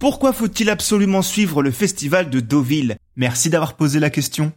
Pourquoi faut-il absolument suivre le festival de Deauville? Merci d'avoir posé la question.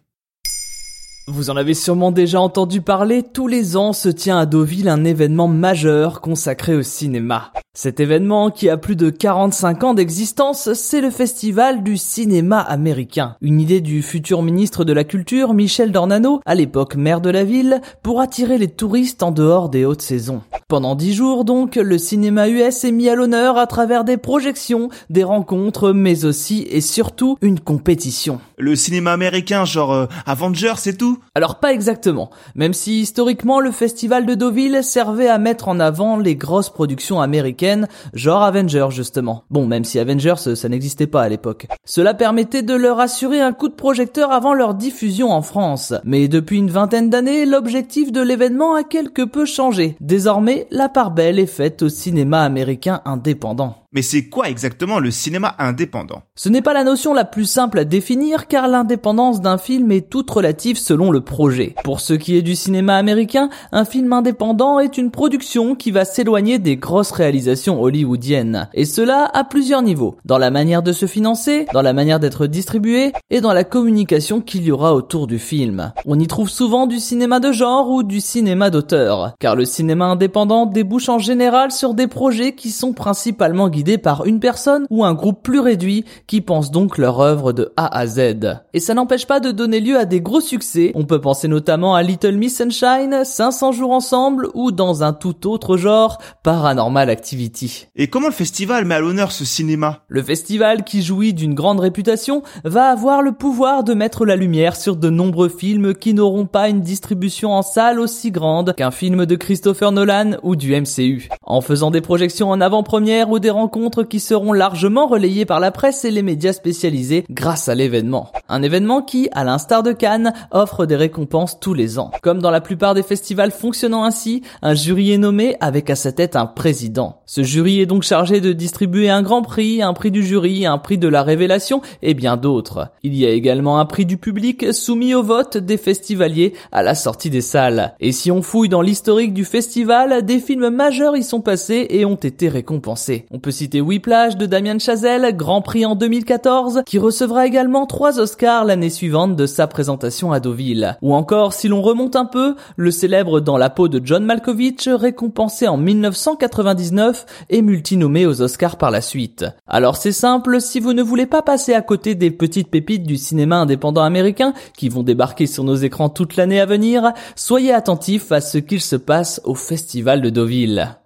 Vous en avez sûrement déjà entendu parler, tous les ans se tient à Deauville un événement majeur consacré au cinéma. Cet événement, qui a plus de 45 ans d'existence, c'est le Festival du cinéma américain. Une idée du futur ministre de la Culture, Michel Dornano, à l'époque maire de la ville, pour attirer les touristes en dehors des hautes saisons. Pendant dix jours donc, le cinéma US est mis à l'honneur à travers des projections, des rencontres, mais aussi et surtout une compétition. Le cinéma américain, genre euh, Avengers, c'est tout? Alors pas exactement, même si historiquement le festival de Deauville servait à mettre en avant les grosses productions américaines genre Avengers justement. Bon, même si Avengers, ça n'existait pas à l'époque. Cela permettait de leur assurer un coup de projecteur avant leur diffusion en France. Mais depuis une vingtaine d'années, l'objectif de l'événement a quelque peu changé. Désormais, la part belle est faite au cinéma américain indépendant. Mais c'est quoi exactement le cinéma indépendant? Ce n'est pas la notion la plus simple à définir car l'indépendance d'un film est toute relative selon le projet. Pour ce qui est du cinéma américain, un film indépendant est une production qui va s'éloigner des grosses réalisations hollywoodiennes. Et cela à plusieurs niveaux. Dans la manière de se financer, dans la manière d'être distribué et dans la communication qu'il y aura autour du film. On y trouve souvent du cinéma de genre ou du cinéma d'auteur. Car le cinéma indépendant débouche en général sur des projets qui sont principalement guidés par une personne ou un groupe plus réduit qui pense donc leur œuvre de A à Z. Et ça n'empêche pas de donner lieu à des gros succès. On peut penser notamment à Little Miss Sunshine, 500 jours ensemble ou dans un tout autre genre, Paranormal Activity. Et comment le festival met à l'honneur ce cinéma? Le festival, qui jouit d'une grande réputation, va avoir le pouvoir de mettre la lumière sur de nombreux films qui n'auront pas une distribution en salle aussi grande qu'un film de Christopher Nolan ou du MCU. En faisant des projections en avant-première ou des rencontres qui seront largement relayées par la presse et les médias spécialisés grâce à l'événement. Un événement qui, à l'instar de Cannes, offre des récompenses tous les ans. Comme dans la plupart des festivals fonctionnant ainsi, un jury est nommé avec à sa tête un président. Ce jury est donc chargé de distribuer un grand prix, un prix du jury, un prix de la révélation et bien d'autres. Il y a également un prix du public soumis au vote des festivaliers à la sortie des salles. Et si on fouille dans l'historique du festival, des films majeurs y sont passés et ont été récompensés. On peut citer Whiplash de Damien Chazelle, Grand Prix en 2014, qui recevra également trois Oscars l'année suivante de sa présentation à Deauville. Ou encore, si l'on remonte un peu, le célèbre Dans la peau de John Malkovich, récompensé en 1999 et multinommé aux Oscars par la suite. Alors c'est simple, si vous ne voulez pas passer à côté des petites pépites du cinéma indépendant américain qui vont débarquer sur nos écrans toute l'année à venir, soyez attentifs à ce qu'il se passe au Festival de Deauville.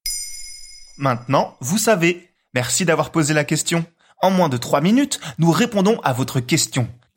Maintenant, vous savez. Merci d'avoir posé la question. En moins de 3 minutes, nous répondons à votre question.